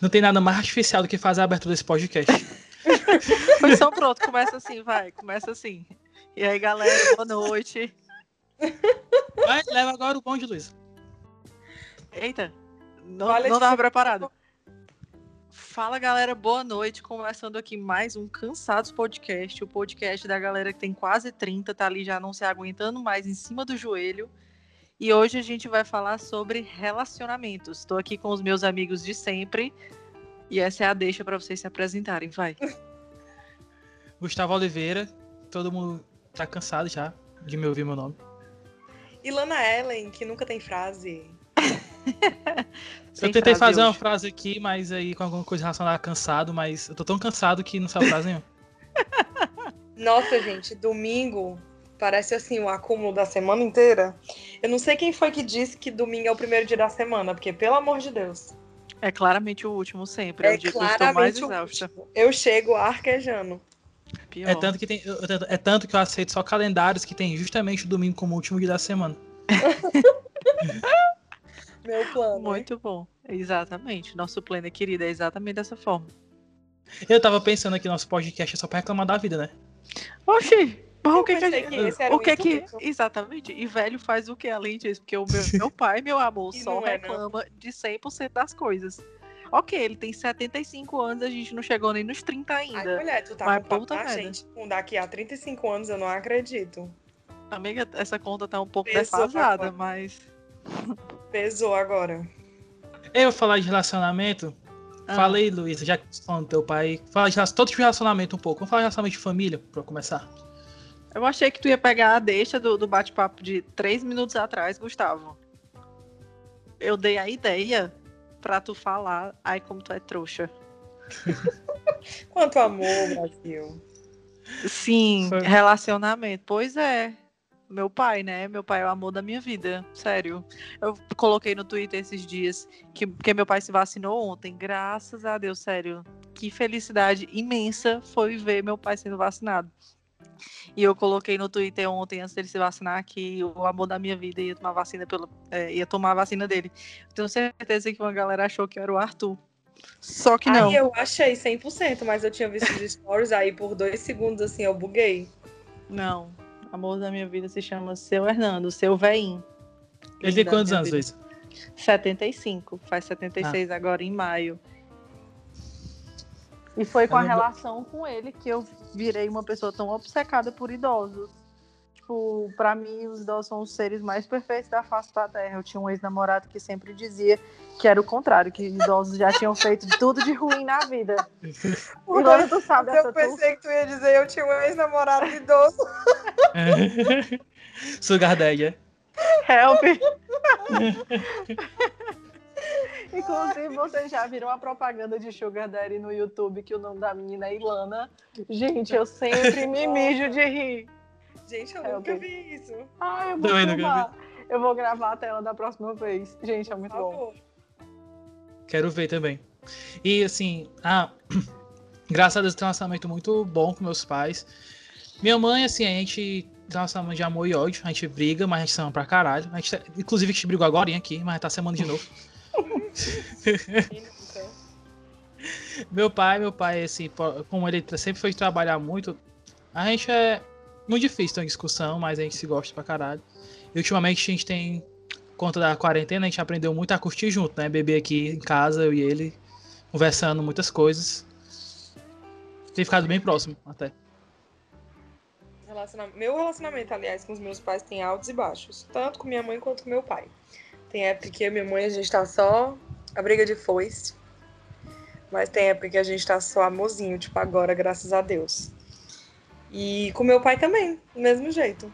Não tem nada mais artificial do que fazer a abertura desse podcast. Pois então pronto, começa assim, vai, começa assim. E aí, galera, boa noite. Vai, leva agora o bonde, Luiz. Eita, não, Vale não tava preparado. Fala, galera, boa noite. Começando aqui mais um Cansados Podcast, o podcast da galera que tem quase 30, tá ali já não se aguentando mais em cima do joelho. E hoje a gente vai falar sobre relacionamentos. Estou aqui com os meus amigos de sempre. E essa é a deixa para vocês se apresentarem, vai. Gustavo Oliveira. Todo mundo tá cansado já de me ouvir meu nome. Ilana Ellen, que nunca tem frase. Eu tentei frase fazer uma hoje. frase aqui, mas aí com alguma coisa relacionada a cansado, mas eu tô tão cansado que não sabe frase nenhuma. Nossa, gente, domingo parece assim o acúmulo da semana inteira. Eu não sei quem foi que disse que domingo é o primeiro dia da semana, porque pelo amor de Deus. É claramente o último sempre. É, É o dia que eu estou mais exausta. Eu chego arquejando. Pior. É tanto, que tem, eu- eu- é tanto que eu aceito só calendários que tem justamente o domingo como último dia da semana. Meu plano. Muito bom. Exatamente. Nosso plano querido é exatamente dessa forma. Eu tava pensando aqui, nosso podcast é só pra reclamar da vida, né? Oxi! Mas o que que, a pensei gente- que o que que exatamente? E velho faz o que além disso? Porque o meu, meu pai, meu amor, E só não é, não. reclama de 100% das coisas. Ok, ele tem 75 anos, a gente não chegou nem nos 30 Ai, ainda. mulher, tu tá Mas com puta merda. gente. Com daqui a 35 anos, eu não acredito. Amiga, essa conta tá um pouco Pesou defasada, mas. Pesou agora. Eu falar de relacionamento. Ah, Fala aí, Luísa, já que você tá falando do teu pai. Fala de todo tipo de relacionamento um pouco. Vamos falar de relacionamento de família, pra começar. Eu achei que tu ia pegar a deixa do, do bate-papo de três minutos atrás, Gustavo. Eu dei a ideia pra tu falar, ai como tu é trouxa. Quanto amor, Brasil. Sim, Foi. relacionamento. Pois é. Meu pai, né? Meu pai é o amor da minha vida. Sério. Eu coloquei no Twitter esses dias que, que meu pai se vacinou ontem. Graças a Deus, sério. Que felicidade imensa foi ver meu pai sendo vacinado. E eu coloquei no Twitter ontem, antes dele se vacinar, que o amor da minha vida ia tomar vacina pelo, é, ia tomar a vacina dele. Tenho certeza que uma galera achou que eu era o Arthur. Só que não. Aí eu achei 100%, mas eu tinha visto os stories aí por dois segundos, assim, eu buguei. Não. Amor da minha vida se chama Seu Hernando, seu veinho. Ele tem quantos anos. Luísa? 75. Faz 76 agora em maio. E foi com a relação com ele que eu virei uma pessoa tão obcecada por idosos. Tipo, pra mim, os idosos são os seres mais perfeitos da face da Terra. Eu tinha um ex-namorado que sempre dizia que era o contrário, que idosos já tinham feito tudo de ruim na vida. E agora tu sabe Eu tu. pensei que tu ia dizer eu tinha um ex-namorado idoso. Sugar Daddy, é? Help! Inclusive, vocês já viram a propaganda de Sugar Daddy no YouTube, que o nome da menina é Ilana. Gente, eu sempre me mijo de rir. Gente, eu É, nunca vi isso. Ah, eu vou Também filmar. Eu vou gravar a tela da próxima vez. Gente, é muito bom. favor. Quero ver também. E assim, ah, graças a Deus tem um relacionamento muito bom com meus pais. Minha mãe, assim, a gente tem um relacionamento de amor e ódio. A gente briga, mas a gente se ama pra caralho. A gente, tá- inclusive, a gente brigou agora aqui, mas tá semana de novo. Meu pai, meu pai, assim, como ele sempre foi trabalhar muito, a gente é muito difícil ter uma discussão, mas a gente se gosta pra caralho. E ultimamente a gente tem, por conta da quarentena, a gente aprendeu muito a curtir junto, né? Beber aqui em casa, eu e ele, conversando muitas coisas. Tem ficado bem próximo até. Meu relacionamento, aliás, com os meus pais tem altos e baixos. Tanto com minha mãe quanto com meu pai. Tem época que minha mãe a gente tá só a briga de foice. Mas tem época que a gente tá só amorzinho, tipo agora, graças a Deus. E com meu pai também, do mesmo jeito.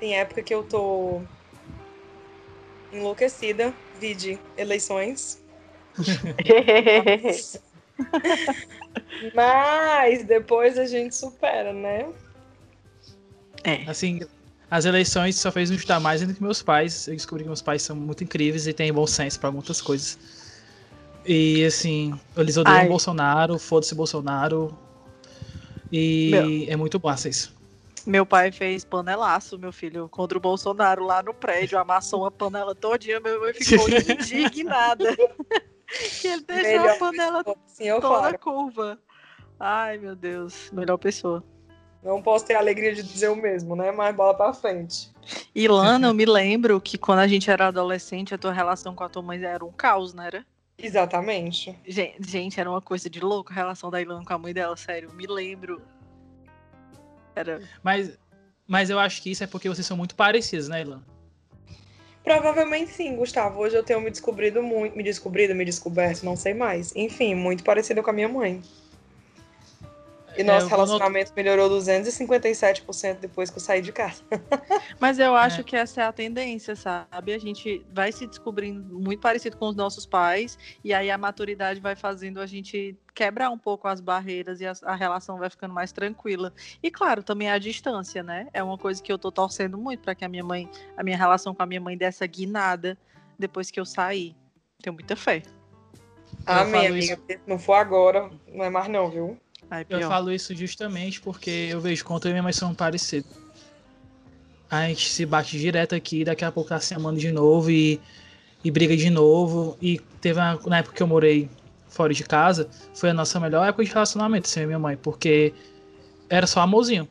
Tem época que eu tô enlouquecida, vide eleições. Mas depois a gente supera, né? é. Assim, as eleições só fez me ajudar mais ainda que meus pais. Eu descobri que meus pais são muito incríveis e têm bom senso pra muitas coisas. E assim, eles odeiam Ai. Bolsonaro, foda-se Bolsonaro. E é muito massa isso. Meu pai fez panelaço, meu filho, contra o Bolsonaro lá no prédio. Amassou uma panela todinha, meu mãe ficou indignada. que ele deixou Melhor a panela eu toda falo. curva. Ai, meu Deus. Melhor pessoa. Não posso ter a alegria de dizer o mesmo, né? Mas bola pra frente. Ilana, eu me lembro que quando a gente era adolescente, a tua relação com a tua mãe era um caos, não era? Exatamente. Gen- Gente, era uma coisa de louco a relação da Ilana com a mãe dela, sério. Me lembro. Era. Mas, mas eu acho que isso é porque vocês são muito parecidos, né, Ilan? Provavelmente sim, Gustavo. Hoje eu tenho me descobrido muito, me descobrido, me descoberto, não sei mais. Enfim, muito parecido com a minha mãe. E É, nosso not- relacionamento melhorou 257% depois que eu saí de casa. Mas eu acho É. que essa é a tendência, sabe? A gente vai se descobrindo muito parecido com os nossos pais, e aí a maturidade vai fazendo a gente quebrar um pouco as barreiras e a, a relação vai ficando mais tranquila. E claro, também a distância, né? É uma coisa que eu tô torcendo muito para que a minha mãe, a minha relação com a minha mãe dessa guinada depois que eu saí. Tenho muita fé. Amém, amiga. isso- Se não for agora, não é mais não, viu? Ai, Eu falo isso justamente porque eu vejo quanto eu e minha mãe são parecidos. A gente se bate direto aqui, daqui a pouco tá se amando de novo e, e briga de novo. E teve uma, na época que eu morei fora de casa, foi a nossa melhor época de relacionamento, sem minha mãe, porque era só amorzinho.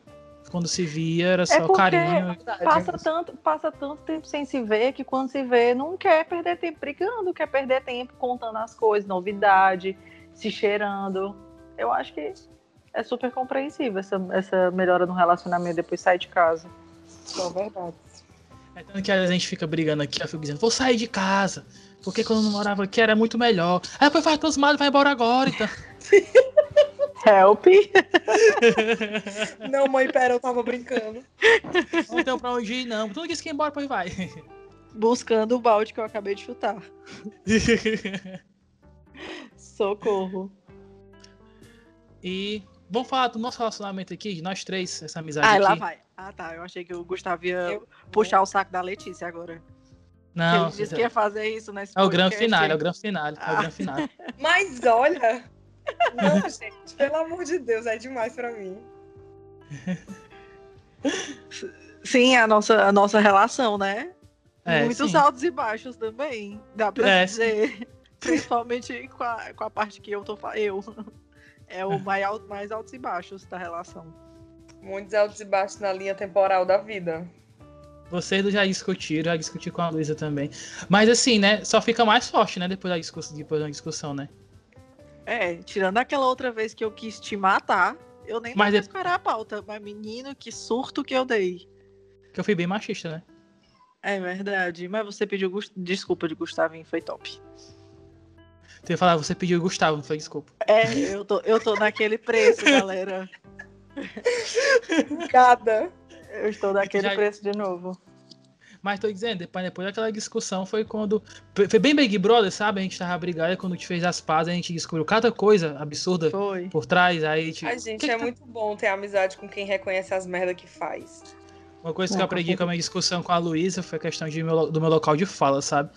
Quando se via, era só porque- carinho. Passa tanto, passa tanto tempo sem se ver que quando se vê, não quer perder tempo brigando, quer perder tempo contando as coisas, novidade, se cheirando. Eu acho que é super compreensível essa, essa melhora no relacionamento depois de sair de casa. Só verdade. É tanto que às vezes a gente fica brigando aqui, eu fico dizendo, vou sair de casa. Porque quando eu não morava aqui era muito melhor. Aí depois vai todos mal, vai embora agora, então. Help! Não, mãe, pera, eu tava brincando. Não tem pra onde ir, não. Tu não quis que ir embora, depois vai. Buscando o balde que eu acabei de chutar. Socorro. E vamos falar do nosso relacionamento aqui, de nós três, essa amizade lá aqui. vai. Ah, tá. Eu achei que o Gustavo ia Eu- puxar o saco da Letícia agora. Não, Ele disse que ia fazer isso nesse é o grande final, é o grande final, é o Ah. grande final. Mas olha. Não, gente, pelo amor de Deus, é demais pra mim. Sim, a nossa, a nossa relação, né? É, Muitos sim. altos e baixos também. Dá pra É, dizer. Principalmente com a, com a parte que eu tô eu. É o mais, al- mais altos e baixos da relação. Muitos altos e baixos na linha temporal da vida. Vocês já discutiram, já discuti com a Luísa também. Mas assim, né, só fica mais forte, né, depois da discussão, depois da discussão, né? É, tirando aquela outra vez que eu quis te matar, eu nem Mas mas de- qual era a pauta. Mas menino, que surto que eu dei. Que eu fui bem machista, né? É verdade. Mas você pediu desculpa de Gustavinho, foi top. Tu ia falar, você pediu o Gustavo, não foi desculpa. É, eu tô, eu tô naquele preço, galera. Cada. Eu estou naquele Já- preço de novo. Mas tô dizendo, depois, depois daquela discussão foi quando. Foi bem Big Brother, sabe? A gente tava brigado, e quando a gente fez as pazes, a gente descobriu cada coisa absurda Foi. por trás. Aí, a gente. Ai, gente, que que é tá- muito bom ter amizade com quem reconhece as merdas que faz. Uma coisa que eu aprendi com com a minha discussão com a Luísa foi a questão de meu- do meu local de fala, sabe?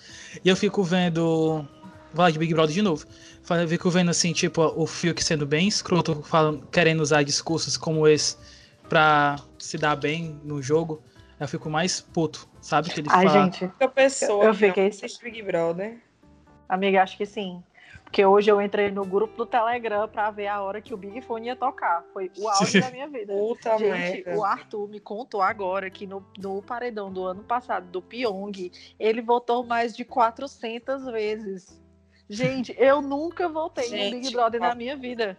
E eu fico vendo. Falar de Big Brother de novo. Eu fico vendo assim, tipo, o Fiuk sendo bem escroto, falando, querendo usar discursos como esse pra se dar bem no jogo. Eu fico mais puto, sabe? Que ele Ai, fala. gente, A pessoa Eu que fiquei- assiste Big Brother. amiga, acho que sim. Porque hoje eu entrei no grupo do Telegram pra ver a hora que o Big Fone ia tocar. Foi o auge da minha vida. Puta Gente, merda. o Arthur me contou agora que no, no paredão do ano passado, do Pyong, ele votou mais de 400 vezes. Gente, eu nunca votei no Big Brother na minha vida.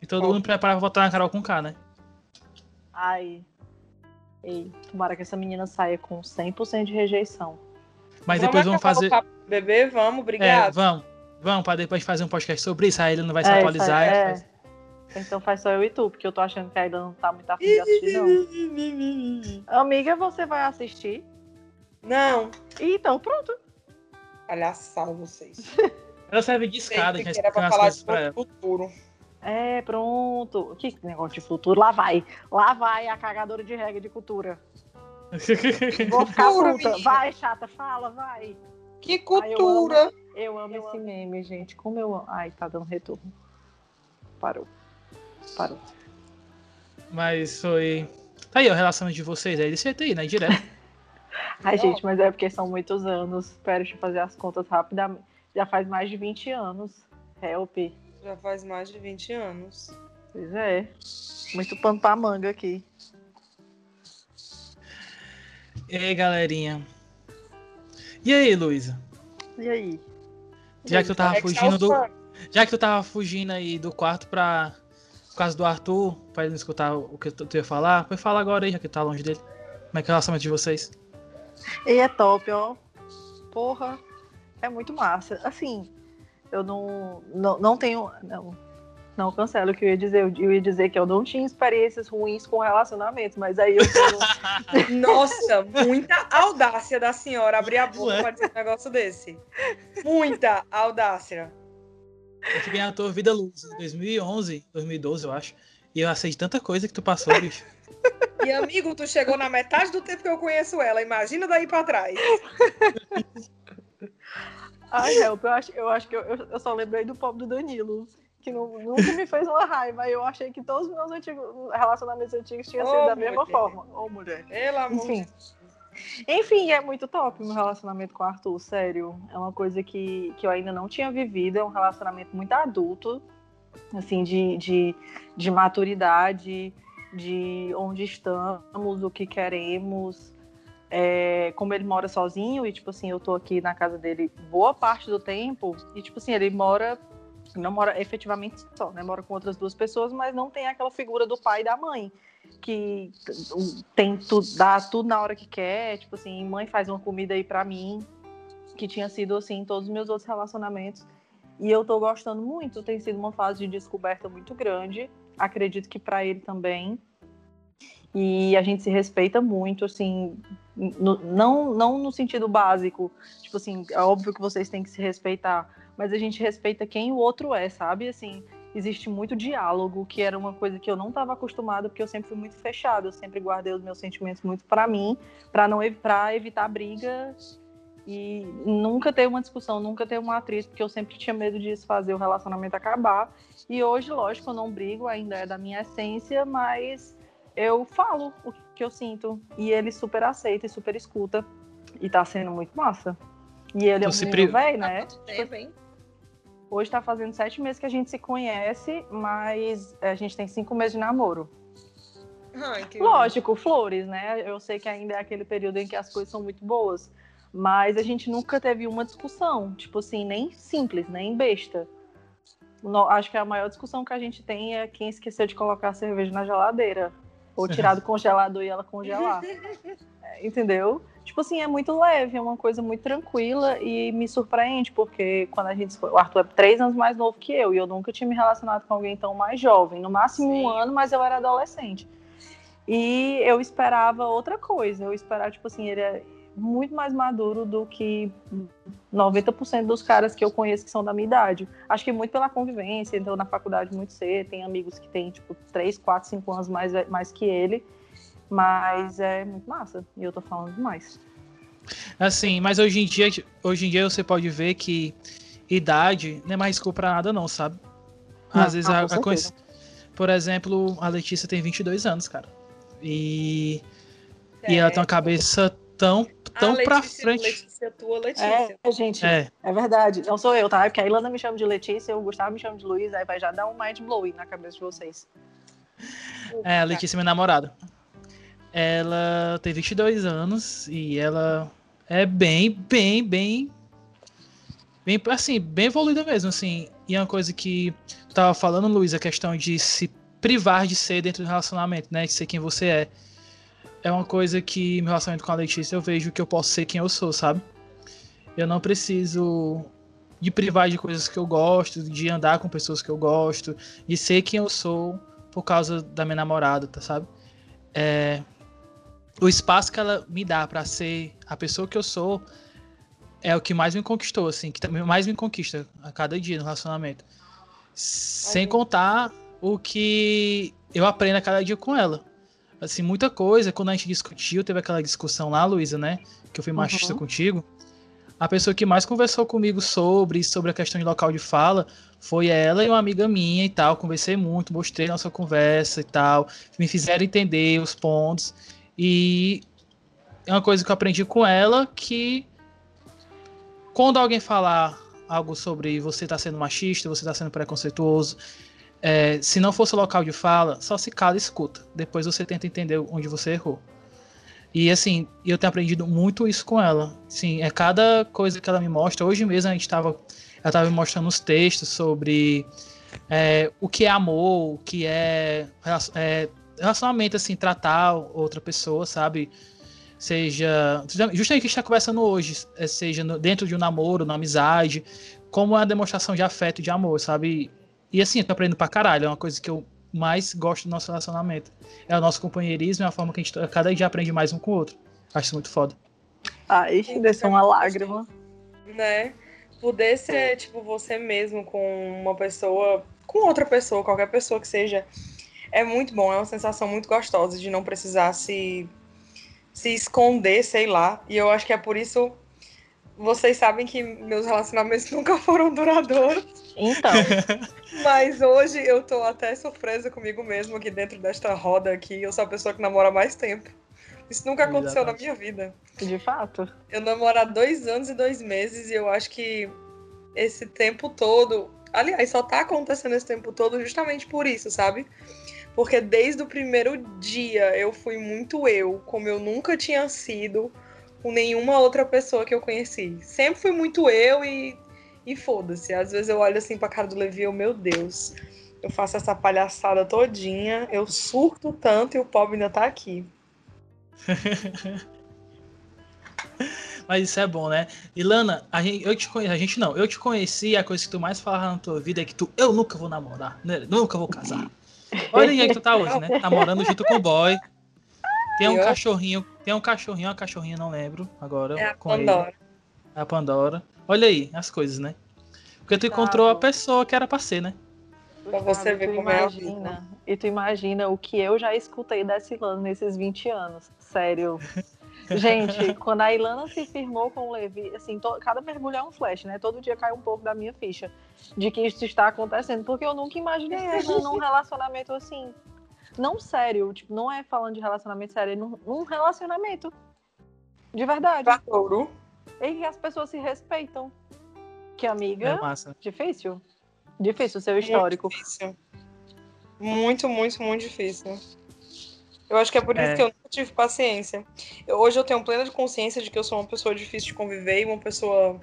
E todo mundo preparava pra votar na Carol com K, né? Ai. Ei, tomara que essa menina saia com 100% de rejeição. Mas depois vamos fazer. bebê? Vamos, É, obrigado. vamos. Vamos, pra depois fazer um podcast sobre isso. Aí ele não vai se É, atualizar. isso aí, é. faz- Então faz só eu e tu, porque eu tô achando que ainda não tá muito afim de assistir, não. Amiga, você vai assistir? Não, Então, pronto. Palhaçada vocês. Ela serve de escada, que era pra as falar coisas de pra ela. futuro. É, pronto. Que negócio de futuro? Lá vai. Lá vai a cagadora de regra de cultura. Vou ficar Cultura, puta. Vai, chata, fala, vai. Que Ai, cultura! Eu amo esse meme, gente. Como eu amo. Ai, tá dando retorno. Parou. Parou. Mas foi. Tá aí, ó, o relacionamento de vocês aí, desse jeito aí, né? Direto. Ai, gente, mas é porque são muitos anos. Espera, deixa eu fazer as contas rapidamente. Já faz mais de 20 anos. Help. Já faz mais de 20 anos. Pois é. Muito pano pra manga aqui. E aí, galerinha? E aí, Luísa? E aí? Já que tu tava é tá fugindo do. fã? Já que tu tava fugindo aí do quarto pra. Por causa do Arthur, pra ele não escutar o que tu tu ia falar, foi falar agora aí, já que tá longe dele. Como é que é o relacionamento de vocês? E é top, ó. Porra, é muito massa. Assim, eu não, não, não tenho. Não, não cancelo o que eu ia dizer. Eu ia dizer que eu não tinha experiências ruins com relacionamentos, mas aí eu tenho. Nossa, muita audácia da senhora abrir a boca pra dizer um negócio desse. Muita audácia. Eu fiquei na tua vida luz em 2011, 2012, eu acho. E eu de tanta coisa que tu passou, bicho. E amigo, tu chegou na metade do tempo que eu conheço ela. Imagina daí pra trás. Ai, help, eu acho, eu acho que eu, eu, só lembrei do pobre do Danilo. Que nu- nunca me fez uma raiva. Eu achei que todos os meus antigos, relacionamentos antigos tinham sido Ô, da mesma mulher. forma. Ô, mulher. Pelo amor de Enfim. Enfim, é muito top o meu relacionamento com o Arthur, sério. É uma coisa que, que eu ainda não tinha vivido, é um relacionamento muito adulto, assim, de, de, de maturidade, de onde estamos, o que queremos. É, como ele mora sozinho, e tipo assim, eu tô aqui na casa dele boa parte do tempo, e tipo assim, ele mora, não mora efetivamente só, né? Mora com outras duas pessoas, mas não tem aquela figura do pai e da mãe que tem tudo, dá tudo na hora que quer, tipo assim, mãe faz uma comida aí pra mim, que tinha sido assim em todos os meus outros relacionamentos. E eu tô gostando muito, tem sido uma fase de descoberta muito grande. Acredito que pra ele também. E a gente se respeita muito, assim, no- não, não no sentido básico, tipo assim, é óbvio que vocês têm que se respeitar, mas a gente respeita quem o outro é, sabe? Assim, existe muito diálogo, que era uma coisa que eu não estava acostumada, porque eu sempre fui muito fechada, eu sempre guardei os meus sentimentos muito para mim, para não para evitar briga e nunca ter uma discussão, nunca ter um atrito, porque eu sempre tinha medo disso fazer o relacionamento acabar. E hoje, lógico, eu não brigo, ainda é da minha essência, mas eu falo o que eu sinto e ele super aceita e super escuta e tá sendo muito massa. E ele é um Tu se menino velho, né? Tempo, hein? Hoje tá fazendo sete meses que a gente se conhece, mas a gente tem cinco meses de namoro. Ai, que Lógico, flores, né? Eu sei que ainda é aquele período em que as coisas são muito boas, mas a gente nunca teve uma discussão, tipo assim, nem simples, nem besta. No- acho que a maior discussão que a gente tem é quem esqueceu de colocar a cerveja na geladeira. Ou tirar do congelador e ela congelar. É, Entendeu? Tipo assim, é muito leve, é uma coisa muito tranquila e me surpreende, porque quando a gente. O Arthur é três anos mais novo que eu, e eu nunca tinha me relacionado com alguém tão mais jovem. No máximo Sim. um ano, mas eu era adolescente. E eu esperava outra coisa. Eu esperava, tipo assim, ele é muito mais maduro do que 90% dos caras que eu conheço que são da minha idade. Acho que muito pela convivência, entrou na faculdade muito cedo, tem amigos que têm, tipo, 3, 4, 5 anos mais, mais que ele. Mas é muito massa. E eu tô falando demais. Assim, mas hoje em dia, hoje em dia você pode ver que idade não é mais desculpa pra nada, não, sabe? Às Não, vezes a, a coisa. Por exemplo, a Letícia tem 22 anos, cara. E, e ela tem uma cabeça tão, tão ah, pra Letícia, frente. Letícia, tua Letícia. É, gente, é. É, verdade. Não sou eu, tá? É porque a Ilana me chama de Letícia, o Gustavo me chama de Luiz, aí vai já dar um mind blowing na cabeça de vocês. é, a Letícia é minha namorada. Ela tem 22 anos e ela é bem, bem, bem. Bem, assim, bem evoluída mesmo, assim. E é uma coisa que tu tava falando, Luiz, a questão de se privar de ser dentro do relacionamento, né? De ser quem você é. É uma coisa que meu relacionamento com a Letícia eu vejo que eu posso ser quem eu sou, sabe? Eu não preciso de privar de coisas que eu gosto, de andar com pessoas que eu gosto, de ser quem eu sou por causa da minha namorada, tá, sabe? É, o espaço que ela me dá pra ser a pessoa que eu sou é o que mais me conquistou, assim, que também mais me conquista a cada dia no relacionamento. Sem contar o que eu aprendo a cada dia com ela. Assim, muita coisa, quando a gente discutiu, teve aquela discussão lá, Luísa, né? Que eu fui machista Uhum. contigo. A pessoa que mais conversou comigo sobre, sobre a questão de local de fala, foi ela e uma amiga minha e tal. Conversei muito, mostrei nossa conversa e tal. Me fizeram entender os pontos. E é uma coisa que eu aprendi com ela que quando alguém falar algo sobre você tá sendo machista, você tá sendo preconceituoso, é, se não fosse o local de fala, só se cala e escuta. Depois você tenta entender onde você errou. E assim, eu tenho aprendido muito isso com ela. Sim, é cada coisa que ela me mostra. Hoje mesmo a gente tava. Ela tava me mostrando os textos sobre é, o que é amor, o que é, é relacionamento, assim, tratar outra pessoa, sabe? Seja. Justamente o que a gente está conversando hoje, é, seja no, dentro de um namoro, na amizade, como é a demonstração de afeto de amor, sabe? E assim, eu tô aprendendo pra caralho, é uma coisa que eu mais gosto do nosso relacionamento. É o nosso companheirismo, é a forma que a gente cada dia aprende mais um com o outro. Acho isso muito foda. Ai, desceu uma lágrima. Né? Poder ser, tipo, você mesmo com uma pessoa, com outra pessoa, qualquer pessoa que seja, é muito bom, é uma sensação muito gostosa de não precisar se, se esconder, sei lá. E eu acho que é por isso. Vocês sabem que meus relacionamentos nunca foram duradouros. Então. Mas hoje eu tô até surpresa comigo mesmo aqui dentro desta roda aqui. Eu sou a pessoa que namora mais tempo. Isso nunca aconteceu Exatamente. na minha vida. De fato. Eu namoro há dois anos e dois meses e eu acho que esse tempo todo. Aliás, só tá acontecendo esse tempo todo justamente por isso, sabe? Porque desde o primeiro dia eu fui muito eu, como eu nunca tinha sido com nenhuma outra pessoa que eu conheci. Sempre fui muito eu e e foda-se. Às vezes eu olho assim pra cara do Levi e eu, meu Deus, eu faço essa palhaçada todinha, eu surto tanto e o pobre ainda tá aqui. Mas isso é bom, né? Ilana, a gente, eu te conheci, a gente não, eu te conheci, a coisa que tu mais falava na tua vida é que tu, eu nunca vou namorar, né? nunca vou casar. Olha aí que tu tá hoje, né? Namorando junto com o boy. Tem um eu? cachorrinho, tem um cachorrinho, uma cachorrinha, não lembro agora. É a Pandora. Ele. É a Pandora. Olha aí as coisas, né? Porque tu encontrou a pessoa que era pra ser, né? Pra você ver como imagina, é a vida. E tu imagina o que eu já escutei dessa Ilana nesses 20 anos. Sério. Gente, quando a Ilana se firmou com o Levi, assim, to, cada mergulho é um flash, né? Todo dia cai um pouco da minha ficha de que isso está acontecendo, porque eu nunca imaginei ela num relacionamento assim. Não sério, tipo, não é falando de relacionamento sério, é num, num relacionamento. De verdade. Vatouro em que as pessoas se respeitam. Que amiga, é massa. difícil. Difícil o seu histórico. Muito difícil. Muito, muito, muito difícil. Eu acho que é por isso é. que eu nunca tive paciência. Eu, hoje eu tenho plena consciência de que eu sou uma pessoa difícil de conviver e uma pessoa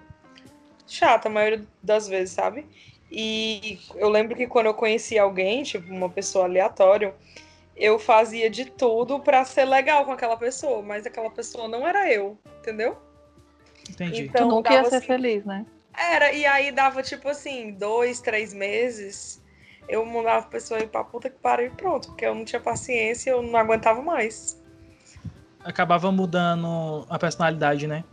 chata a maioria das vezes, sabe? E eu lembro que quando eu conheci alguém, tipo, uma pessoa aleatória, eu fazia de tudo para ser legal com aquela pessoa, mas aquela pessoa não era eu, entendeu? Entendi. Então, tu nunca ia ser assim, feliz, né? Era, e aí dava tipo assim, dois, três meses, eu mandava a pessoa ir pra puta que pariu e pronto, porque eu não tinha paciência, eu não aguentava mais. Acabava mudando a personalidade, né?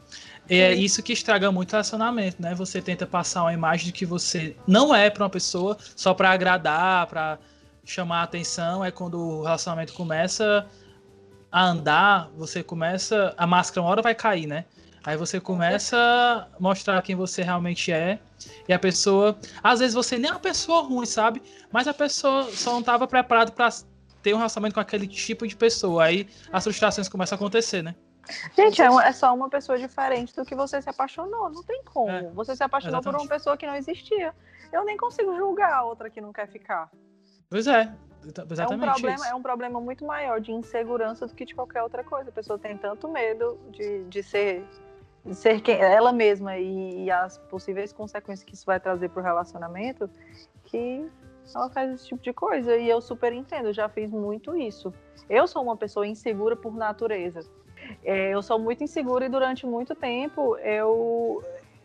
E é isso que estraga muito o relacionamento, né? Você tenta passar uma imagem de que você não é para uma pessoa só para agradar, para chamar a atenção. É quando o relacionamento começa a andar, você começa. A máscara uma hora vai cair, né? Aí você começa a mostrar quem você realmente é. E a pessoa. Às vezes você nem é uma pessoa ruim, sabe? Mas a pessoa só não estava preparada para ter um relacionamento com aquele tipo de pessoa. Aí as frustrações começam a acontecer, né? Gente, é, é só uma pessoa diferente do que você se apaixonou. Não tem como. É, você se apaixonou exatamente. por uma pessoa que não existia. Eu nem consigo julgar a outra que não quer ficar. Pois é. Exatamente é um, problema, isso. é um problema muito maior de insegurança do que de qualquer outra coisa. A pessoa tem tanto medo de, de ser ser quem, ela mesma e, e, as possíveis consequências que isso vai trazer para o relacionamento, que ela faz esse tipo de coisa. E eu super entendo, já fiz muito isso. Eu sou uma pessoa insegura por natureza. É, eu sou muito insegura e durante muito tempo eu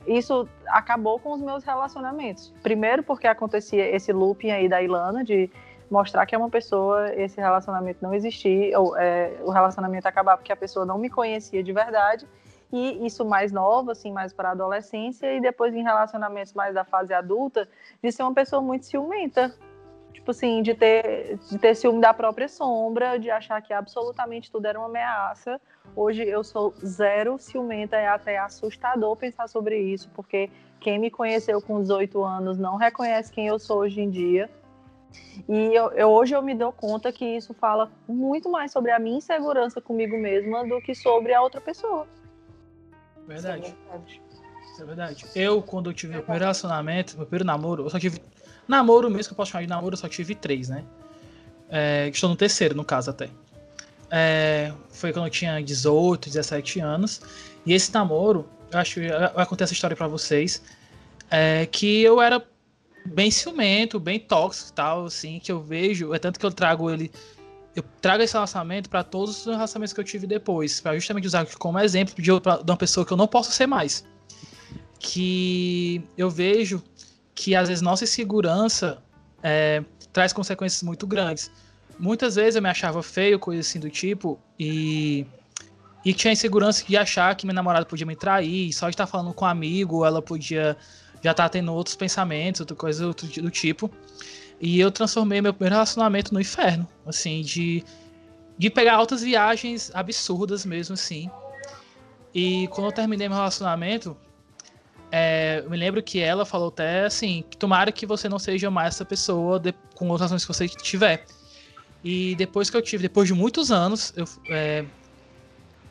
isso acabou com os meus relacionamentos. Primeiro porque acontecia esse looping aí da Ilana de mostrar que é uma pessoa, esse relacionamento não existia, ou é, o relacionamento acabar porque a pessoa não me conhecia de verdade e isso mais nova, assim, mais para a adolescência, e depois em relacionamentos mais da fase adulta, de ser uma pessoa muito ciumenta. Tipo assim, de ter, de ter ciúme da própria sombra, de achar que absolutamente tudo era uma ameaça. Hoje eu sou zero ciumenta, é até assustador pensar sobre isso, porque quem me conheceu com 18 anos não reconhece quem eu sou hoje em dia. E eu, eu, hoje eu me dou conta que isso fala muito mais sobre a minha insegurança comigo mesma do que sobre a outra pessoa. Verdade. É verdade. Eu, quando eu tive meu primeiro relacionamento, meu primeiro namoro, eu só tive. Namoro mesmo, que eu posso chamar de namoro, eu só tive três, né? É, estou no terceiro, no caso, até. É, foi quando eu tinha 18, 17 anos. E esse namoro, eu acho que vai contar essa história para vocês. É, que eu era bem ciumento, bem tóxico e tal, assim, que eu vejo. É tanto que eu trago ele. Eu trago esse relacionamento para todos os relacionamentos que eu tive depois, para justamente usar como exemplo de, uma pessoa que eu não posso ser mais. Que eu vejo que às vezes nossa insegurança é, traz consequências muito grandes. Muitas vezes eu me achava feio, coisa assim do tipo, e e tinha insegurança de achar que minha namorada podia me trair, só de estar falando com um amigo, ela podia já estar tendo outros pensamentos, outra coisa do tipo. E eu transformei meu primeiro relacionamento no inferno, assim, de, de pegar altas viagens absurdas mesmo, assim. E quando eu terminei meu relacionamento, é, eu me lembro que ela falou até assim, que tomara que você não seja mais essa pessoa de, com outras ações que você tiver. E depois que eu tive, depois de muitos anos, eu, é,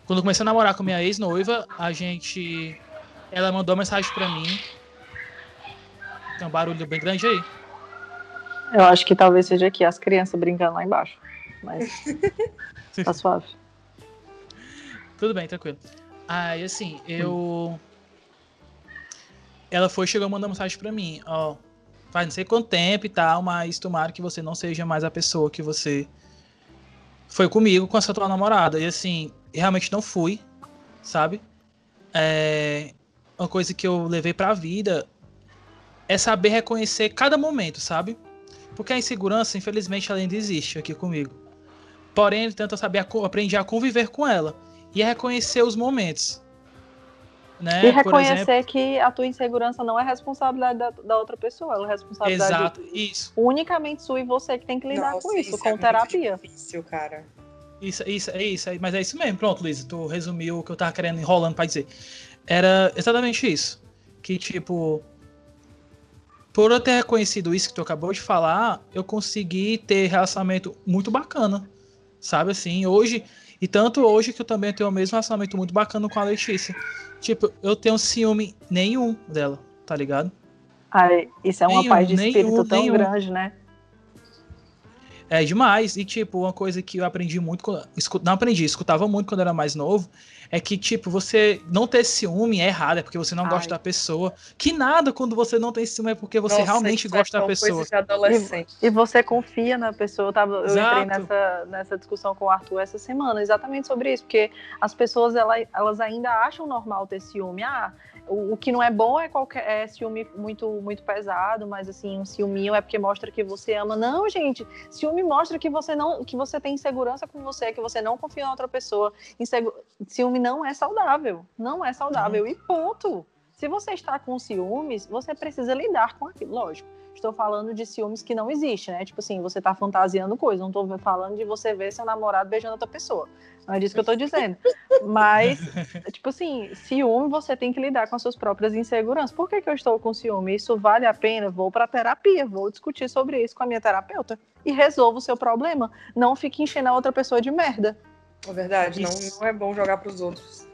quando eu comecei a namorar com minha ex-noiva, a gente. Ela mandou uma mensagem pra mim. Tem um barulho bem grande aí. Eu acho que talvez seja aqui as crianças brincando lá embaixo. Mas. tá suave. Tudo bem, tranquilo. Aí, assim, eu. Ela foi chegou mandando mensagem pra mim, ó. Faz não sei quanto tempo e tal, mas tomara que você não seja mais a pessoa que você foi comigo com essa tua namorada. E assim, realmente não fui, sabe? É, uma coisa que eu levei pra vida é saber reconhecer cada momento, sabe? Porque a insegurança, infelizmente, ela ainda existe aqui comigo. Porém, tanto eu sabia, aprendi a conviver com ela e a reconhecer os momentos. Né? E reconhecer exemplo, que a tua insegurança não é responsabilidade da, da outra pessoa, ela é responsabilidade exato, isso. unicamente sua e você que tem que lidar Nossa, com isso, isso com é terapia. difícil, cara. Isso, isso, é isso, mas é isso mesmo. Pronto, Luiz, tu resumiu o que eu tava querendo enrolando pra dizer. Era exatamente isso. Que, tipo, por eu ter reconhecido isso que tu acabou de falar, eu consegui ter relacionamento muito bacana. Sabe assim, hoje. E tanto hoje que eu também tenho o mesmo relacionamento muito bacana com a Letícia. Tipo, eu tenho ciúme nenhum dela, tá ligado? Ai, isso é uma nenhum, paz de espírito nenhum, tão nenhum. grande, né? É demais. E, tipo, uma coisa que eu aprendi muito. Não aprendi, escutava muito quando era mais novo. É que, tipo, você não ter ciúme é errado, é porque você não Ai. gosta da pessoa. Que nada quando você não tem ciúme é porque você Nossa, realmente é gosta é da pessoa. E, e, você confia na pessoa. Eu, tava, eu entrei nessa, nessa discussão com o Arthur essa semana, exatamente sobre isso. Porque as pessoas, elas, elas ainda acham normal ter ciúme. Ah, o, o, que não é bom é qualquer é ciúme muito muito pesado, mas assim, um ciúminho é porque mostra que você ama. Não, gente, ciúme mostra que você não que você tem insegurança com você, que você não confia em outra pessoa. Insegu... Ciúme não é saudável, não é saudável uhum. e ponto. Se você está com ciúmes, você precisa lidar com aquilo, lógico. Estou falando de ciúmes que não existe, né? Tipo assim, você está fantasiando coisa. Não estou falando de você ver seu namorado beijando outra pessoa. Não é disso que eu estou dizendo. Mas, tipo assim, ciúme você tem que lidar com as suas próprias inseguranças. Por que, que eu estou com ciúme? Isso vale a pena? Vou para terapia, vou discutir sobre isso com a minha terapeuta e resolvo o seu problema. Não fique enchendo a outra pessoa de merda. É verdade, não, não é bom jogar para os outros.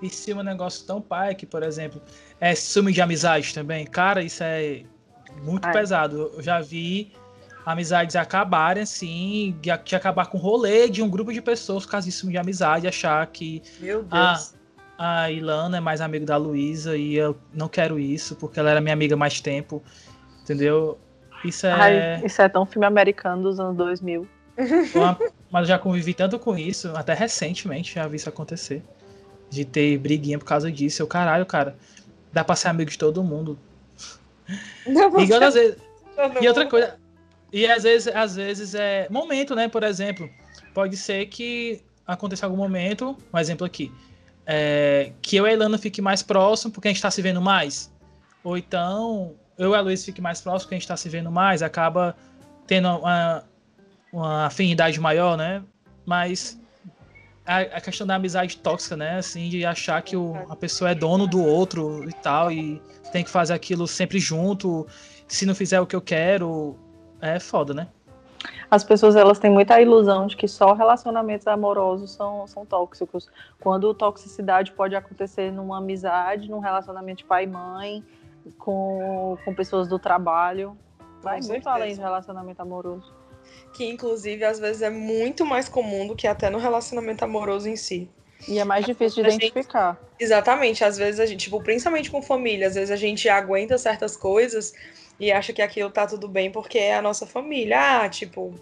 E se um negócio tão pai que, por exemplo, é ciúme de amizade também, cara, isso é muito Ai. pesado. Eu já vi amizades acabarem, assim, de, de, acabar com o rolê de um grupo de pessoas disso de amizade, achar que Meu Deus. A, a Ilana é mais amiga da Luísa e eu não quero isso, porque ela era minha amiga mais tempo, entendeu? Isso é. Ai, isso é tão filme americano dos anos 2000. mas eu já convivi tanto com isso, até recentemente já vi isso acontecer. De ter briguinha por causa disso. Eu, caralho, cara, dá pra ser amigo de todo mundo. Não, e, vezes, e outra coisa, e às vezes, às vezes é momento, né? Por exemplo, pode ser que aconteça algum momento, um exemplo aqui, é, que eu e a Ilana fique mais próximo porque a gente está se vendo mais. Ou então, eu e a Luiz fique mais próximo porque a gente está se vendo mais, acaba tendo uma, uma afinidade maior, né? Mas a, a, questão da amizade tóxica, né? Assim, de achar que o, a pessoa é dono do outro e tal, e tem que fazer aquilo sempre junto. Se não fizer o que eu quero, é foda, né? As pessoas elas têm muita ilusão de que só relacionamentos amorosos são, são tóxicos. Quando toxicidade pode acontecer numa amizade, num relacionamento de pai e mãe, com, com pessoas do trabalho. Vai muito além do relacionamento amoroso. Que inclusive às vezes é muito mais comum do que até no relacionamento amoroso em si. E é mais difícil de identificar. Gente, exatamente. Às vezes a gente, tipo, principalmente com família, às vezes a gente aguenta certas coisas e acha que aquilo tá tudo bem porque é a nossa família. Ah, tipo,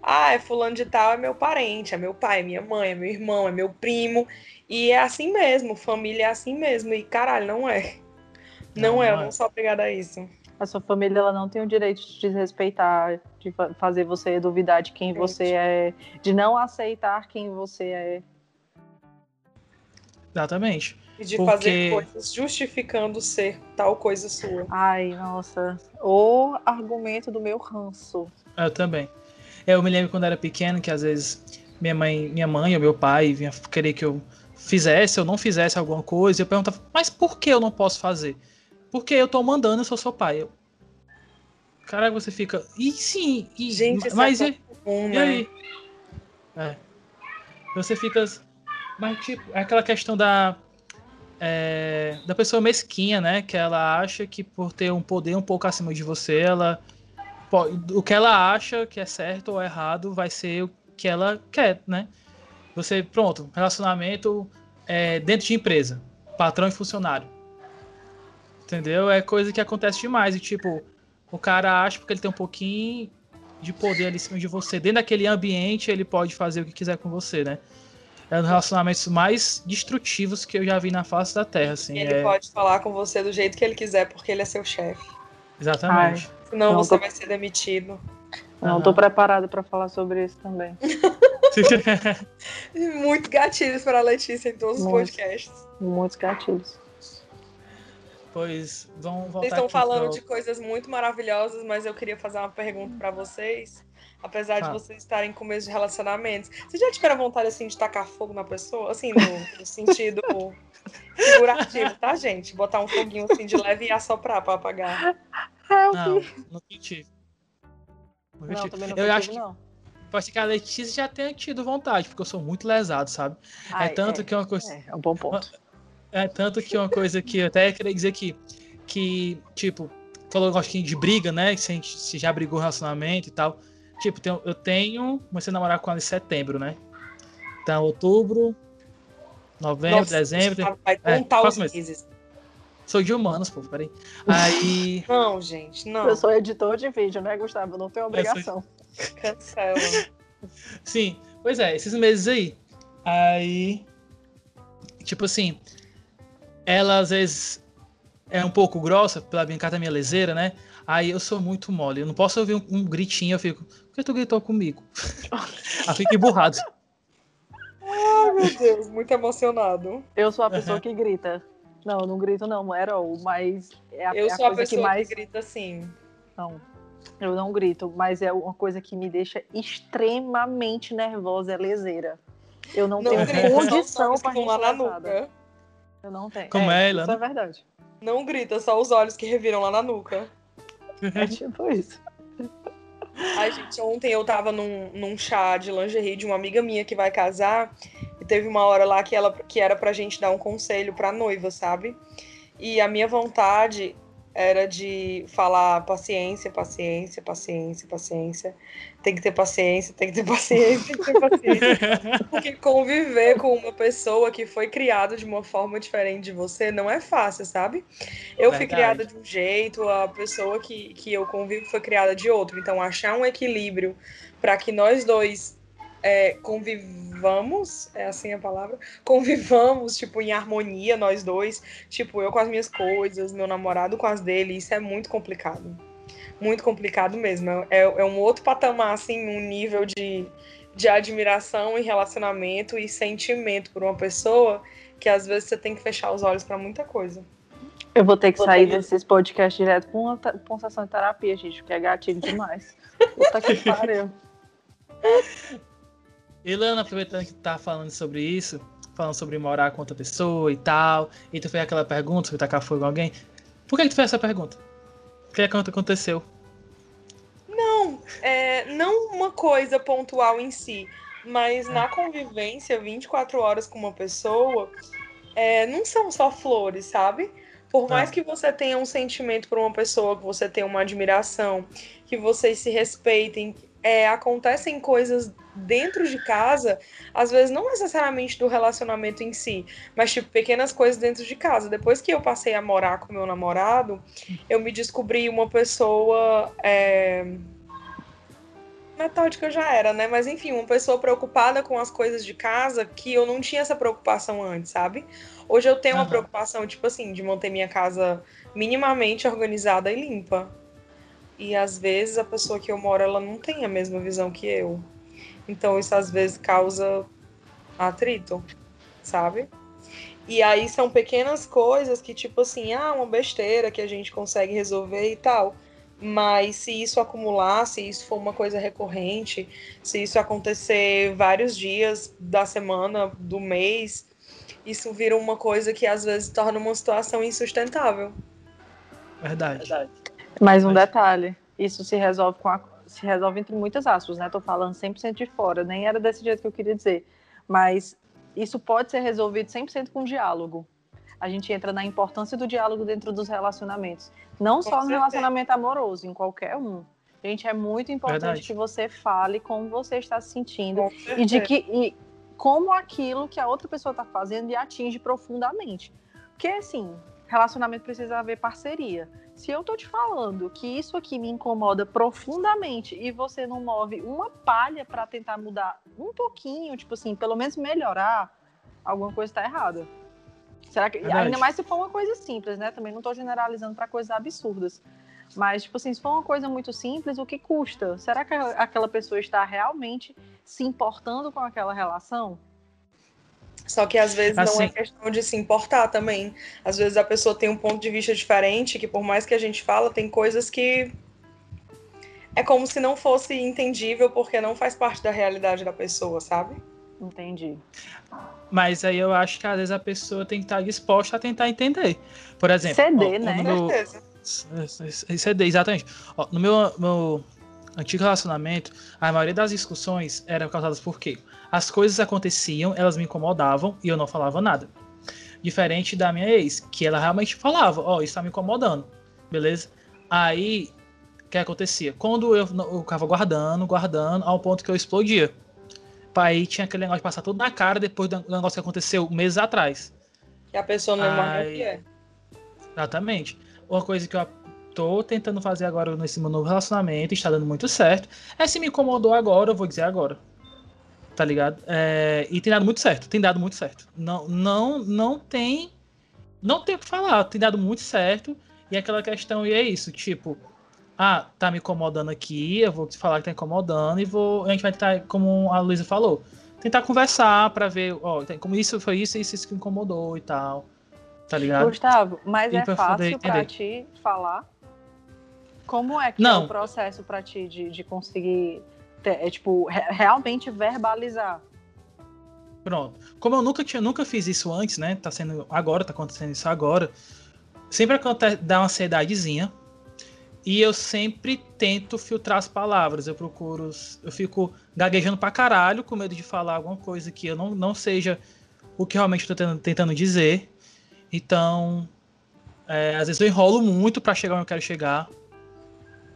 ah, é fulano de tal, é meu parente, é meu pai, é minha mãe, é meu irmão, é meu primo. E é assim mesmo, família é assim mesmo. E caralho, não é. Não, não é, eu não sou obrigada a isso. A sua família ela não tem o direito de desrespeitar, de fazer você duvidar de quem você é, de não aceitar quem você é. Exatamente. E de Porque... fazer coisas justificando ser tal coisa sua. Ai, nossa. O argumento do meu ranço. Eu também. Eu me lembro quando era pequeno que às vezes minha mãe, minha mãe ou meu pai vinha querer que eu fizesse ou não fizesse alguma coisa, e eu perguntava, mas por que eu não posso fazer? Porque eu tô mandando, eu sou seu pai. Eu... Caraca, você fica. E sim, e... Gente, mas é e... Comum, né? e aí? É. Você fica. Mas, tipo, é aquela questão da. É, da pessoa mesquinha, né? Que ela acha que por ter um poder um pouco acima de você, ela. O que ela acha que é certo ou errado vai ser o que ela quer, né? Você, pronto, relacionamento é, dentro de empresa, patrão e funcionário. Entendeu? É coisa que acontece demais. E tipo, o cara acha porque ele tem um pouquinho de poder ali em cima de você. Dentro daquele ambiente, ele pode fazer o que quiser com você, né? É um dos relacionamentos mais destrutivos que eu já vi na face da Terra, assim. Ele é... pode falar com você do jeito que ele quiser, porque ele é seu chefe. Exatamente. Ai, Senão você tô... vai ser demitido. Não, uhum. tô preparada para falar sobre isso também. Muito gatilhos para a Letícia em todos muitos, os podcasts. Muitos gatilhos. Pois vão voltar. Vocês estão falando pro... de coisas muito maravilhosas, mas eu queria fazer uma pergunta para vocês. Apesar de vocês estarem em começo de relacionamentos, vocês já tiveram vontade assim de tacar fogo na pessoa? Assim, no, no sentido figurativo, tá, gente? Botar um foguinho assim de leve e assoprar para apagar. Não, não tive. Não, também não eu acho que não. Pode ser que a Letícia já tenha tido vontade, porque eu sou muito lesado, sabe? É Ai, é tanto é, que uma coisa. É, é um bom ponto. É tanto que uma coisa que eu até queria dizer aqui, que, tipo, falou um gostinho de briga, né? Se, a gente, se já brigou relacionamento e tal. Tipo, eu tenho. Comecei a namorar com ela em setembro, né? Então, outubro, novembro, Nossa, dezembro. Vai é, contar é, os meses. Sou de humanos, pô, peraí. Aí. Não, gente, não. Eu sou editor de vídeo, né, Gustavo? Eu não tenho obrigação. Sou... Cancela. Sim, pois é, esses meses aí. Aí. Tipo assim, ela às vezes é um pouco grossa, pela brincar da minha leseira, né? Aí eu sou muito mole. Eu não posso ouvir um, um gritinho, eu fico, por que tu gritou comigo? Aí fico emburrado. Ai, meu Deus, muito emocionado. Eu sou a pessoa uhum. que grita. Não, eu não grito não, era o, mas é a, eu é a sou coisa a pessoa que mais que grita assim. Não. Eu não grito, mas é uma coisa que me deixa extremamente nervosa, é leseira. Eu não, não tenho condição para rir lá na nuca. Eu não tenho. Como é, é Isso é verdade. Não grita, só os olhos que reviram lá na nuca. É tipo isso. Ai, gente, ontem eu tava num, num chá de lingerie de uma amiga minha que vai casar. E teve uma hora lá que, ela, que era pra gente dar um conselho pra noiva, sabe? E a minha vontade era de falar paciência, paciência, paciência, paciência. Tem que ter paciência, tem que ter paciência, tem que ter paciência. Porque conviver com uma pessoa que foi criada de uma forma diferente de você não é fácil, sabe? Eu Verdade. fui criada de um jeito, a pessoa que, que eu convivo foi criada de outro. Então, achar um equilíbrio para que nós dois é, convivamos, é assim a palavra, convivamos, tipo, em harmonia, nós dois, tipo, eu com as minhas coisas, meu namorado com as dele, isso é muito complicado. Muito complicado mesmo. É, é um outro patamar, assim, um nível de, de admiração e relacionamento e sentimento por uma pessoa que às vezes você tem que fechar os olhos para muita coisa. Eu vou ter que vou sair ter... desses podcasts direto com uma, com uma sessão de terapia, gente, porque é gatilho demais. Puta que pariu. Ilana, aproveitando que tá falando sobre isso, falando sobre morar com outra pessoa e tal, e tu fez aquela pergunta sobre tacar fogo em alguém, por que, que tu fez essa pergunta? O que, é que aconteceu? Não, é, não uma coisa pontual em si, mas na convivência 24 horas com uma pessoa, é, não são só flores, sabe? Por mais que você tenha um sentimento por uma pessoa, que você tenha uma admiração, que vocês se respeitem, é, acontecem coisas dentro de casa, às vezes não necessariamente do relacionamento em si, mas tipo pequenas coisas dentro de casa. Depois que eu passei a morar com meu namorado, eu me descobri uma pessoa é... metódica já era, né? Mas enfim, uma pessoa preocupada com as coisas de casa que eu não tinha essa preocupação antes, sabe? Hoje eu tenho uhum. uma preocupação, tipo assim, de manter minha casa minimamente organizada e limpa. E às vezes a pessoa que eu moro, ela não tem a mesma visão que eu. Então isso às vezes causa atrito, sabe? E aí são pequenas coisas que, tipo assim, ah, uma besteira que a gente consegue resolver e tal. Mas se isso acumular, se isso for uma coisa recorrente, se isso acontecer vários dias da semana, do mês, isso vira uma coisa que às vezes torna uma situação insustentável. Verdade. Verdade. Mais um detalhe, isso se resolve com a, se resolve entre muitas aspas, né? Tô falando 100% de fora, nem era desse jeito que eu queria dizer, mas isso pode ser resolvido 100% com diálogo. A gente entra na importância do diálogo dentro dos relacionamentos, não com só certeza. no relacionamento amoroso, em qualquer um. Gente, é muito importante Verdade. que você fale como você está se sentindo e de que e como aquilo que a outra pessoa está fazendo lhe atinge profundamente. Porque, assim, relacionamento precisa haver parceria. Se eu tô te falando que isso aqui me incomoda profundamente e você não move uma palha para tentar mudar um pouquinho, tipo assim, pelo menos melhorar, alguma coisa está errada. Será que Verdade. ainda mais se for uma coisa simples, né? Também não estou generalizando para coisas absurdas. Mas, tipo assim, se for uma coisa muito simples, o que custa? Será que aquela pessoa está realmente se importando com aquela relação? Só que às vezes assim, não é assim questão de se importar também. Às vezes a pessoa tem um ponto de vista diferente, que por mais que a gente fala, tem coisas que é como se não fosse entendível porque não faz parte da realidade da pessoa, sabe? Entendi. Mas aí eu acho que às vezes a pessoa tem que estar disposta a tentar entender. Por exemplo, ceder, ó, né? No meu... Ceder, exatamente. Ó, no meu, meu antigo relacionamento, a maioria das discussões eram causadas por quê? As coisas aconteciam, elas me incomodavam e eu não falava nada. Diferente da minha ex, que ela realmente falava, ó, oh, isso tá me incomodando, beleza? Aí, o que acontecia? Quando eu, eu ficava guardando, guardando, ao ponto que eu explodia. Aí tinha aquele negócio de passar tudo na cara depois do negócio que aconteceu meses atrás. E a pessoa não lembra o que é. Exatamente. Uma coisa que eu tô tentando fazer agora nesse meu novo relacionamento, está dando muito certo. É se me incomodou agora, eu vou dizer agora. Tá ligado? É, e tem dado muito certo, tem dado muito certo. Não, não, não tem. Não tem o que falar, tem dado muito certo. E aquela questão, e é isso, tipo, ah, tá me incomodando aqui, eu vou te falar que tá incomodando e vou. A gente vai tentar, como a Luísa falou, tentar conversar para ver, ó, como isso foi isso, isso, isso que incomodou e tal. Tá ligado? Gustavo, mas e é fácil para ti falar como é que Não. é o processo para ti de, de conseguir, é, tipo, re realmente verbalizar? Pronto. Como eu nunca tinha, nunca fiz isso antes, né? Tá sendo agora, tá acontecendo isso agora. Sempre acontece, dá uma ansiedadezinha. E eu sempre tento filtrar as palavras. Eu procuro. Eu fico gaguejando pra caralho, com medo de falar alguma coisa que eu não, não seja o que realmente estou tentando, tentando dizer. Então, é, às vezes eu enrolo muito para chegar onde eu quero chegar.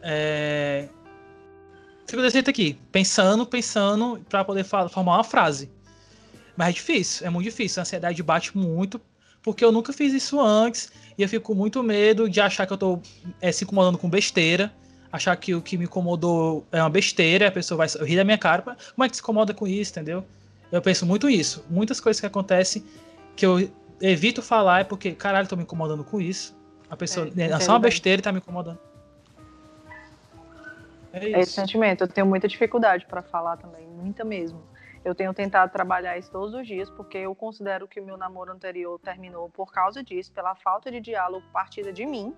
É... Fico desse jeito aqui, pensando, pensando, para poder falar, formar uma frase. Mas é difícil, é muito difícil. A ansiedade bate muito, porque eu nunca fiz isso antes, e eu fico com muito medo de achar que eu tô é, se incomodando com besteira, achar que o que me incomodou é uma besteira, a pessoa vai rir da minha cara. Como é que se incomoda com isso, entendeu? Eu penso muito isso. Muitas coisas que acontecem que eu evito falar é porque, caralho, tô me incomodando com isso. A pessoa é, é só uma besteira e tá me incomodando. É, é esse sentimento. Eu tenho muita dificuldade para falar também, muita mesmo. Eu tenho tentado trabalhar isso todos os dias, porque eu considero que o meu namoro anterior terminou por causa disso, pela falta de diálogo partida de mim,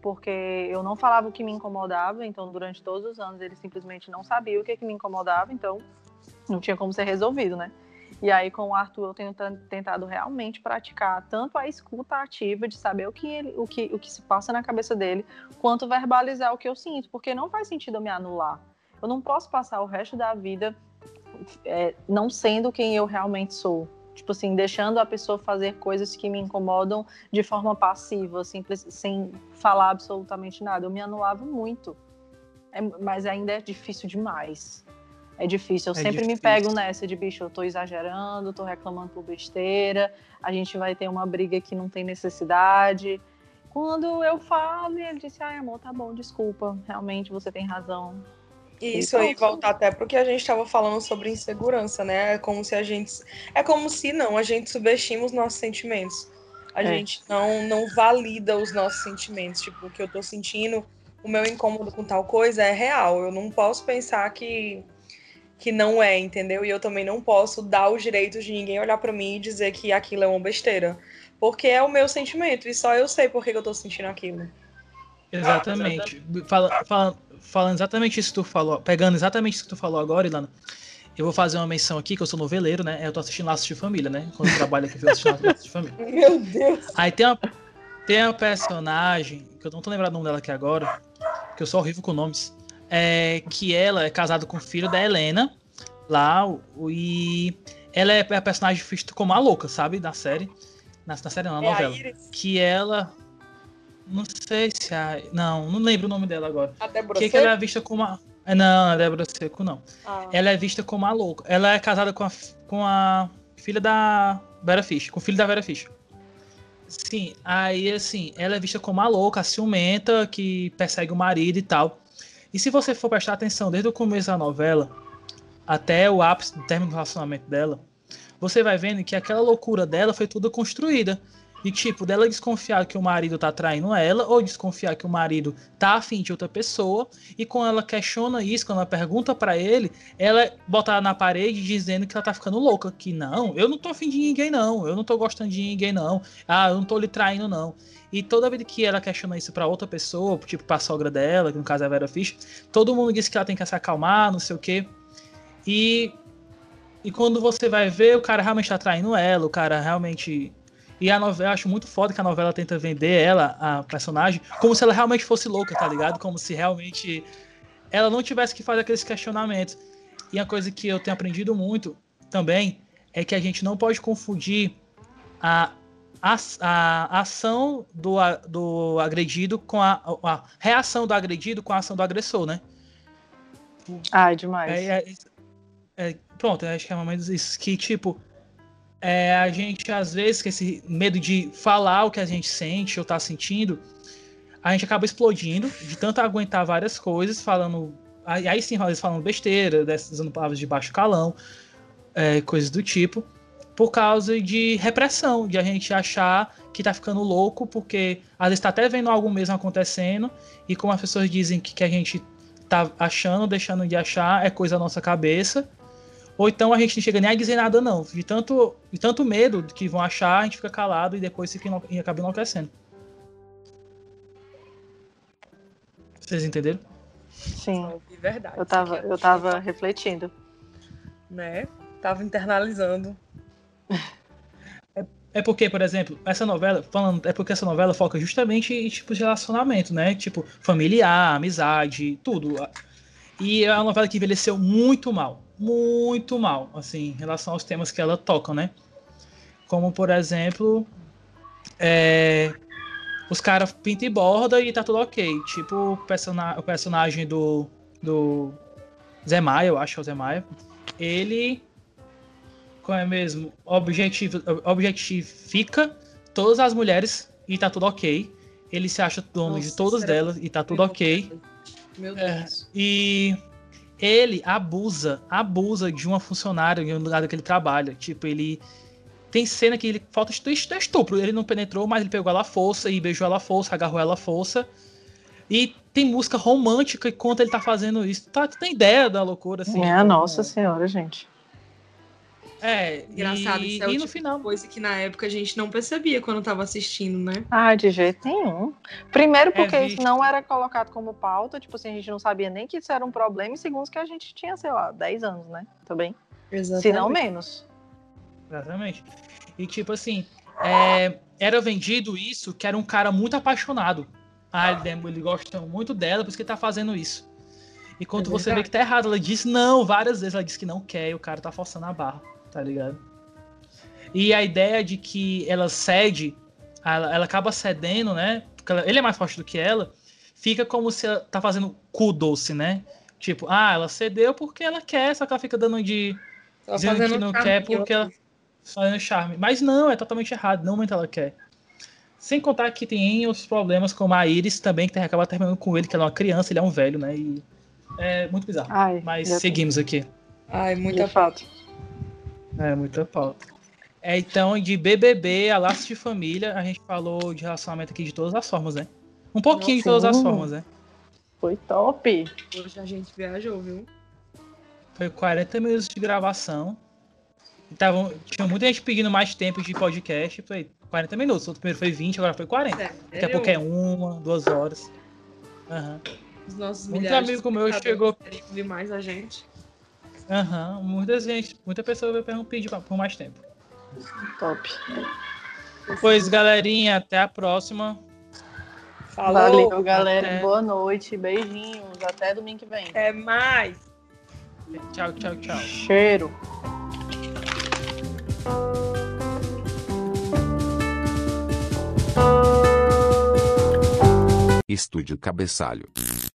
porque eu não falava o que me incomodava, então durante todos os anos ele simplesmente não sabia o que, que me incomodava, então não tinha como ser resolvido, né? E aí, com o Arthur, eu tenho tentado realmente praticar tanto a escuta ativa de saber o que, ele, o, que, o que se passa na cabeça dele, quanto verbalizar o que eu sinto, porque não faz sentido eu me anular. Eu não posso passar o resto da vida é, não sendo quem eu realmente sou. Tipo assim, deixando a pessoa fazer coisas que me incomodam de forma passiva, simples, sem falar absolutamente nada. Eu me anulava muito. É, mas ainda é difícil demais. É difícil. Eu é sempre difícil. me pego nessa de bicho, eu tô exagerando, tô reclamando por besteira, a gente vai ter uma briga que não tem necessidade. Quando eu falo, ele disse, ai amor, tá bom, desculpa, realmente você tem razão. E isso aí volta até porque a gente estava falando sobre insegurança, né? É como se a gente. É como se não, a gente subestima os nossos sentimentos. A é. gente não, não valida os nossos sentimentos. Tipo, o que eu tô sentindo, o meu incômodo com tal coisa é real. Eu não posso pensar que, que não é, entendeu? E eu também não posso dar os direitos de ninguém olhar para mim e dizer que aquilo é uma besteira. Porque é o meu sentimento e só eu sei por que eu tô sentindo aquilo. Exatamente. Fala, fala, falando exatamente isso que tu falou, pegando exatamente isso que tu falou agora, Ilana, eu vou fazer uma menção aqui, que eu sou noveleiro, né? Eu tô assistindo Laços de Família, né? Quando eu trabalho aqui, eu assisto Laços de Família. Meu Deus! Aí tem uma, tem uma personagem, que eu não tô lembrando o nome dela aqui agora, que eu sou horrível com nomes, é que ela é casada com o filho da Helena, lá, e ela é a personagem vista como a louca, sabe? Da série. Na, na série, não, na é novela. Que ela. Não sei se a. Não, não lembro o nome dela agora. A Débora que, que ela é vista como a. É, não, a Débora Seco não. Ah. Ela é vista como a louca. Ela é casada com a, com a filha da Vera Fish, com o filho da Vera Fish. Sim, aí assim, ela é vista como a louca, a ciumenta, que persegue o marido e tal. E se você for prestar atenção desde o começo da novela até o ápice do término do relacionamento dela, você vai vendo que aquela loucura dela foi toda construída. E tipo, dela desconfiar que o marido tá traindo ela, ou desconfiar que o marido tá afim de outra pessoa, e quando ela questiona isso, quando ela pergunta para ele, ela bota na parede dizendo que ela tá ficando louca, que não, eu não tô afim de ninguém não, eu não tô gostando de ninguém não, ah, eu não tô lhe traindo não. E toda vez que ela questiona isso para outra pessoa, tipo pra sogra dela, que no caso é a Vera Fish, todo mundo diz que ela tem que se acalmar, não sei o quê. E e quando você vai ver, o cara realmente tá traindo ela, o cara realmente. E a novela, eu acho muito foda que a novela tenta vender ela, a personagem, como se ela realmente fosse louca, tá ligado? Como se realmente ela não tivesse que fazer aqueles questionamentos. E a coisa que eu tenho aprendido muito também é que a gente não pode confundir a, a, a ação do, do agredido com a, a reação do agredido com a ação do agressor, né? Ai, demais. É, é, é, pronto, acho que é mais isso. Que, tipo, é, a gente, às vezes, com esse medo de falar o que a gente sente ou tá sentindo, a gente acaba explodindo de tanto aguentar várias coisas, falando. Aí sim, às vezes falando besteira, usando palavras de baixo calão, é, coisas do tipo, por causa de repressão, de a gente achar que tá ficando louco, porque às vezes tá até vendo algo mesmo acontecendo, e como as pessoas dizem que, que a gente tá achando, deixando de achar, é coisa da nossa cabeça. Ou então a gente não chega nem a dizer nada, não. De tanto, de tanto medo que vão achar, a gente fica calado e depois fica e acaba enlouquecendo. Vocês entenderam? Sim. De verdade. Eu tava, eu tava refletindo. Né? Tava internalizando. É, é porque, por exemplo, essa novela, falando, é porque essa novela foca justamente em tipos de relacionamento, né? Tipo, familiar, amizade, tudo. E é uma novela que envelheceu muito mal muito mal, assim, em relação aos temas que ela toca, né? Como, por exemplo, é, os caras pintam e borda e tá tudo ok. Tipo o, o personagem do, do Zé Maia, eu acho que é o Zé Maia, ele, como é mesmo, objetifica todas as mulheres e tá tudo ok. Ele se acha dono Nossa, de todas delas e tá tudo ok. Meu Deus. É, e ele abusa, abusa de uma funcionária no lugar que ele trabalha. Tipo, ele. Tem cena que ele falta estupro. Ele não penetrou, mas ele pegou ela à força e beijou ela à força, agarrou ela à força. E tem música romântica enquanto ele tá fazendo isso. Tá, tu tem ideia da loucura, assim? É, nossa senhora, gente. É, engraçado, e, isso é e o no tipo final. coisa que na época a gente não percebia quando tava assistindo, né? Ah, de jeito nenhum. Primeiro, porque É isso não era colocado como pauta, tipo assim, a gente não sabia nem que isso era um problema, e segundo que a gente tinha, sei lá, 10 anos, né? Também. Se não menos. Exatamente. E tipo assim, é, era vendido isso que era um cara muito apaixonado. Ah, ele, ele gosta muito dela, por isso que ele tá fazendo isso. E quando É você vê que tá errado, ela diz não várias vezes. Ela diz que não quer e o cara tá forçando a barra, tá ligado? E a ideia de que ela cede, ela, ela acaba cedendo, né? Porque ela- ele é mais forte do que ela. Fica como se ela tá fazendo cu doce, né? Tipo, ah, ela cedeu porque ela quer, só que ela fica dando de Só dizendo fazendo que não charme quer porque ela fazendo charme. Mas não, é totalmente errado. Não muito ela quer. Sem contar que tem outros problemas, como a Iris também, que acaba terminando com ele, que ela é uma criança, ele é um velho, né? E é muito bizarro. Ai, Mas seguimos aqui. Ai, muita fato. É, muita pauta. É, então, de BBB a laços de família, a gente falou de relacionamento aqui de todas as formas, né? Um pouquinho de Nossa, todas as formas, né? Foi top. Hoje a gente viajou, viu? Foi 40 minutos de gravação. Tavam, tinha muita gente pedindo mais tempo de podcast. Foi 40 minutos. O primeiro foi 20, agora foi 40. Daqui a pouco é uma, duas horas. Aham. Os nossos Muito de amigo meu chegou- mais a gente. Aham. Muita gente, muita pessoa vai per- pedir pra- por mais tempo. Top. Pois, galerinha, até a próxima. Falou! Valeu, galera. Até. Boa noite. Beijinhos. Até domingo que vem. Até mais! Tchau, tchau, tchau. Cheiro. Estúdio Cabeçalho.